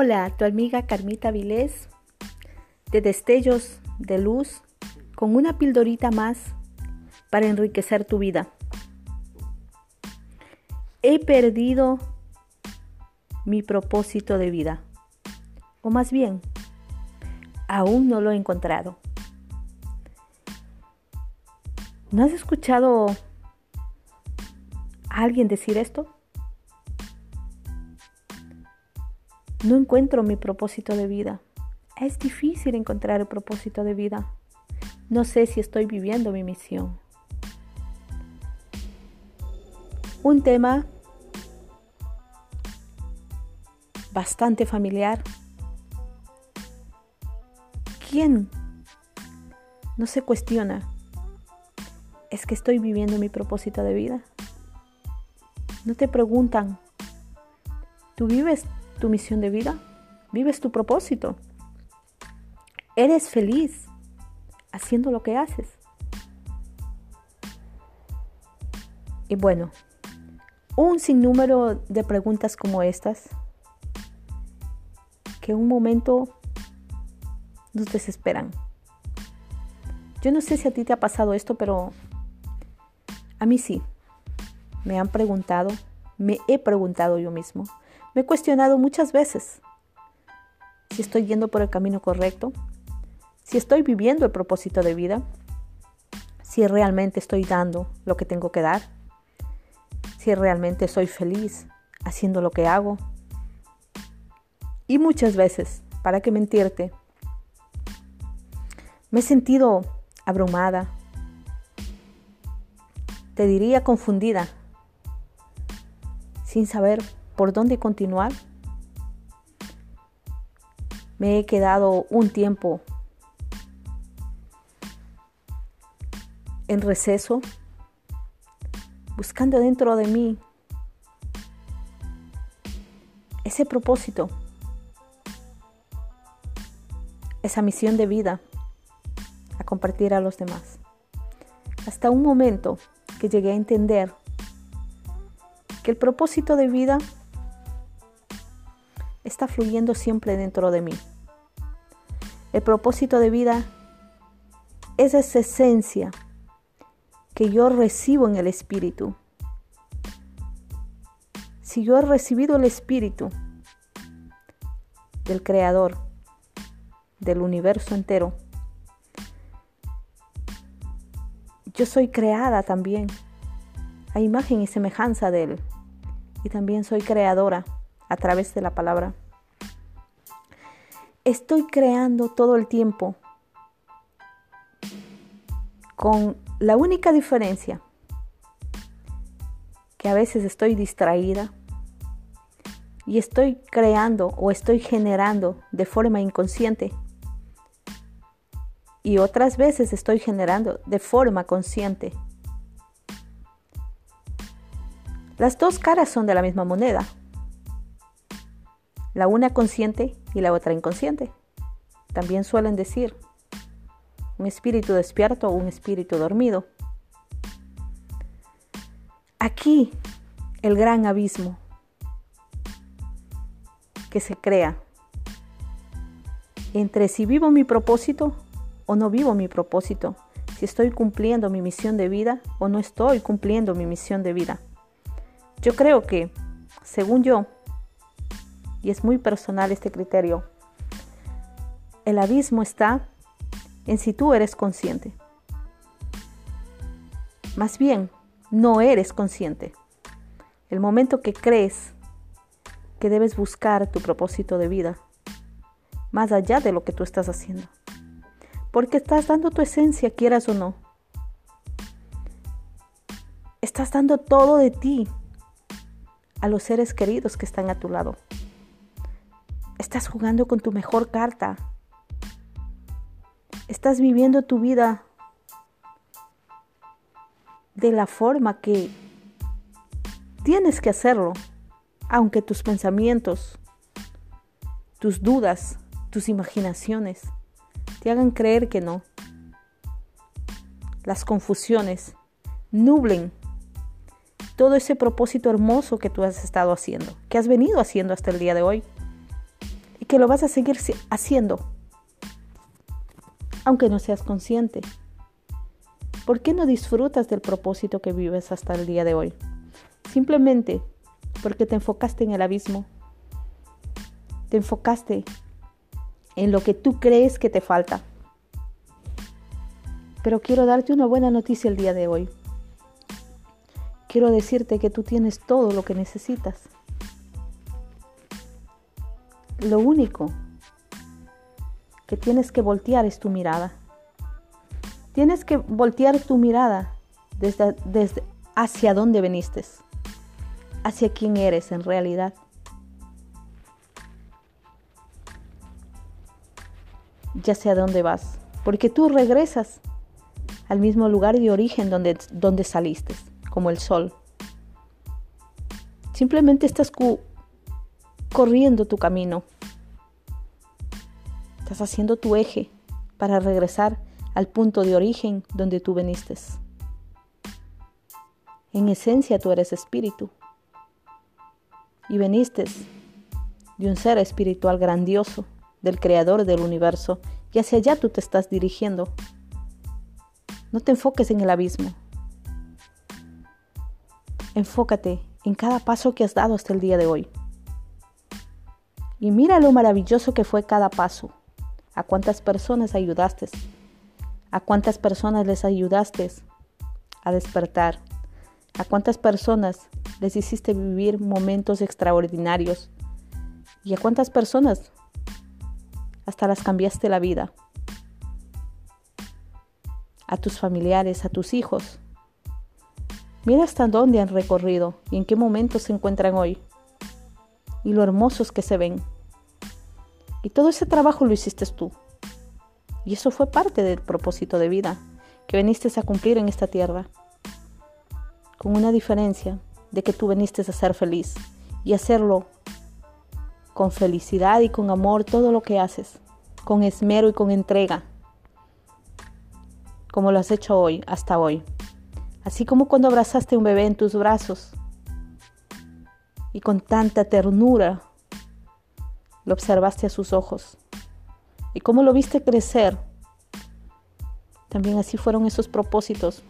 Hola, tu amiga Carmita Vilés, de Destellos de Luz, con una pildorita más para enriquecer tu vida. He perdido mi propósito de vida, o más bien, aún no lo he encontrado. ¿No has escuchado a alguien decir esto? No encuentro mi propósito de vida. Es difícil encontrar el propósito de vida. No sé si estoy viviendo mi misión. Un tema bastante familiar. ¿Quién no se cuestiona? ¿Es que estoy viviendo mi propósito de vida? No te preguntan, ¿tú vives tu misión de vida? ¿Vives tu propósito? ¿Eres feliz haciendo lo que haces? Y bueno, un sinnúmero de preguntas como estas que un momento nos desesperan. Yo no sé si a ti te ha pasado esto, pero a mí sí. Me han preguntado, me he preguntado yo mismo, me he cuestionado muchas veces si estoy yendo por el camino correcto, si estoy viviendo el propósito de vida, si realmente estoy dando lo que tengo que dar, si realmente soy feliz haciendo lo que hago. Y muchas veces, para qué mentirte, me he sentido abrumada, te diría confundida, sin saber por dónde continuar. Me he quedado un tiempo en receso, buscando dentro de mí ese propósito, esa misión de vida a compartir a los demás. Hasta un momento que llegué a entender que el propósito de vida está fluyendo siempre dentro de mí. El propósito de vida es esa esencia que yo recibo en el Espíritu. Si yo he recibido el Espíritu del Creador, del universo entero, yo soy creada también a imagen y semejanza de Él. Y también soy creadora a través de la palabra. Estoy creando todo el tiempo con la única diferencia que a veces estoy distraída y estoy creando o estoy generando de forma inconsciente y otras veces estoy generando de forma consciente. Las dos caras son de la misma moneda la una consciente y la otra inconsciente. También suelen decir un espíritu despierto o un espíritu dormido. Aquí el gran abismo que se crea entre si vivo mi propósito o no vivo mi propósito, si estoy cumpliendo mi misión de vida o no estoy cumpliendo mi misión de vida. Yo creo que, según yo, y es muy personal este criterio. El abismo está en si tú eres consciente. Más bien, no eres consciente. El momento que crees que debes buscar tu propósito de vida, más allá de lo que tú estás haciendo. Porque estás dando tu esencia, quieras o no. Estás dando todo de ti a los seres queridos que están a tu lado. Estás jugando con tu mejor carta. Estás viviendo tu vida de la forma que tienes que hacerlo, aunque tus pensamientos, tus dudas, tus imaginaciones te hagan creer que no. Las confusiones nublen todo ese propósito hermoso que tú has estado haciendo, que has venido haciendo hasta el día de hoy. Que lo vas a seguir haciendo, aunque no seas consciente. ¿Por qué no disfrutas del propósito que vives hasta el día de hoy? Simplemente porque te enfocaste en el abismo, te enfocaste en lo que tú crees que te falta. Pero quiero darte una buena noticia el día de hoy. Quiero decirte que tú tienes todo lo que necesitas. Lo único que tienes que voltear es tu mirada. Tienes que voltear tu mirada desde, hacia dónde veniste, hacia quién eres en realidad. Ya sé a dónde vas, porque tú regresas al mismo lugar de origen donde, donde saliste, como el sol. Simplemente estás corriendo tu camino. Estás haciendo tu eje para regresar al punto de origen donde tú veniste. En esencia tú eres espíritu y veniste de un ser espiritual grandioso, del creador del universo, y hacia allá tú te estás dirigiendo. No te enfoques en el abismo. Enfócate en cada paso que has dado hasta el día de hoy. Y mira lo maravilloso que fue cada paso. A cuántas personas ayudaste. A cuántas personas les ayudaste a despertar. A cuántas personas les hiciste vivir momentos extraordinarios. Y a cuántas personas hasta las cambiaste la vida a tus familiares, a tus hijos. Mira hasta dónde han recorrido y en qué momentos se encuentran hoy. Y lo hermosos que se ven. Y todo ese trabajo lo hiciste tú. Y eso fue parte del propósito de vida que viniste a cumplir en esta tierra. Con una diferencia de que tú viniste a ser feliz y hacerlo con felicidad y con amor todo lo que haces, con esmero y con entrega como lo has hecho hoy, hasta hoy. Así como cuando abrazaste un bebé en tus brazos y con tanta ternura lo observaste a sus ojos y cómo lo viste crecer. También así fueron esos propósitos,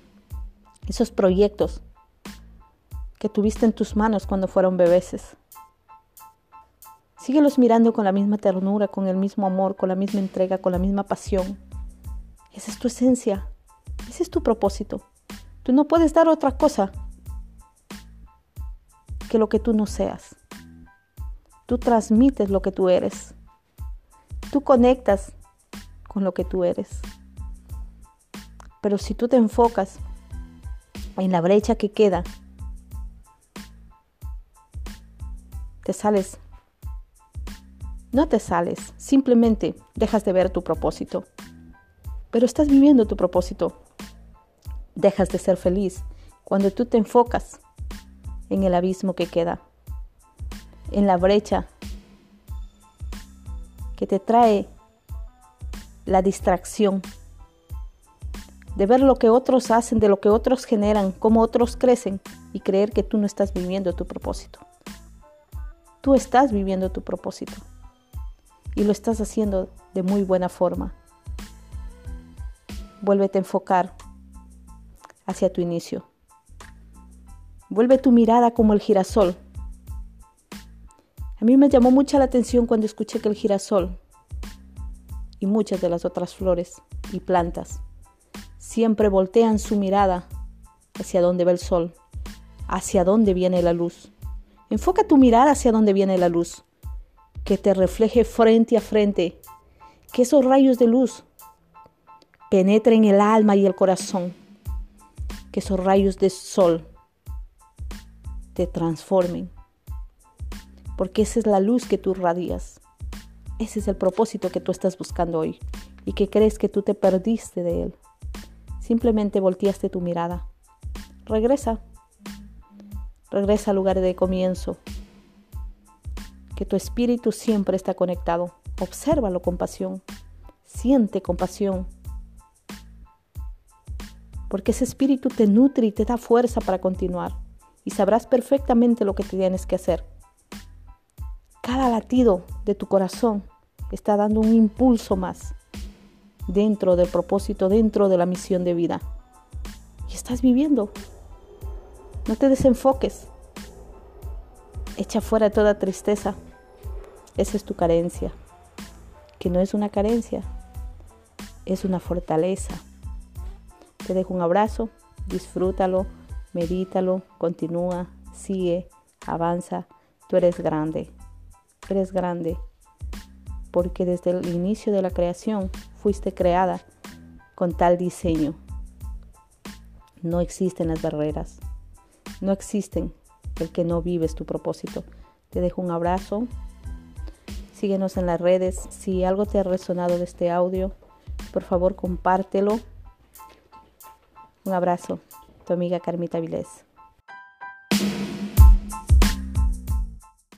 esos proyectos que tuviste en tus manos cuando fueron bebeses. Síguelos mirando con la misma ternura, con el mismo amor, con la misma entrega, con la misma pasión. Esa es tu esencia. Ese es tu propósito. Tú no puedes dar otra cosa que lo que tú no seas. Tú transmites lo que tú eres. Tú conectas con lo que tú eres. Pero si tú te enfocas en la brecha que queda, te sales. No te sales, simplemente dejas de ver tu propósito. Pero estás viviendo tu propósito dejas de ser feliz cuando tú te enfocas en el abismo que queda, en la brecha que te trae la distracción de ver lo que otros hacen, de lo que otros generan, cómo otros crecen y creer que tú no estás viviendo tu propósito. Tú estás viviendo tu propósito y lo estás haciendo de muy buena forma. Vuélvete a enfocar hacia tu inicio. Vuelve tu mirada como el girasol. A mí me llamó mucha la atención cuando escuché que el girasol y muchas de las otras flores y plantas siempre voltean su mirada hacia donde va el sol, hacia donde viene la luz. Enfoca tu mirada hacia donde viene la luz, que te refleje frente a frente, que esos rayos de luz penetren el alma y el corazón que esos rayos de sol te transformen. Porque esa es la luz que tú radias. Ese es el propósito que tú estás buscando hoy y que crees que tú te perdiste de él. Simplemente volteaste tu mirada. Regresa. Regresa al lugar de comienzo. Que tu espíritu siempre está conectado. Obsérvalo con pasión. Siente compasión porque ese espíritu te nutre y te da fuerza para continuar y sabrás perfectamente lo que tienes que hacer. cada latido de tu corazón está dando un impulso más dentro del propósito, dentro de la misión de vida. Y estás viviendo. No te desenfoques. Echa fuera toda tristeza. Esa es tu carencia. Que no es una carencia, es una fortaleza. Te dejo un abrazo, disfrútalo, medítalo, continúa, sigue, avanza. Tú eres grande. Eres grande porque desde el inicio de la creación fuiste creada con tal diseño. No existen las barreras, no existen el que no vives tu propósito. Te dejo un abrazo, síguenos en las redes. Si algo te ha resonado de este audio, por favor compártelo. Un abrazo, tu amiga Carmita Vilés.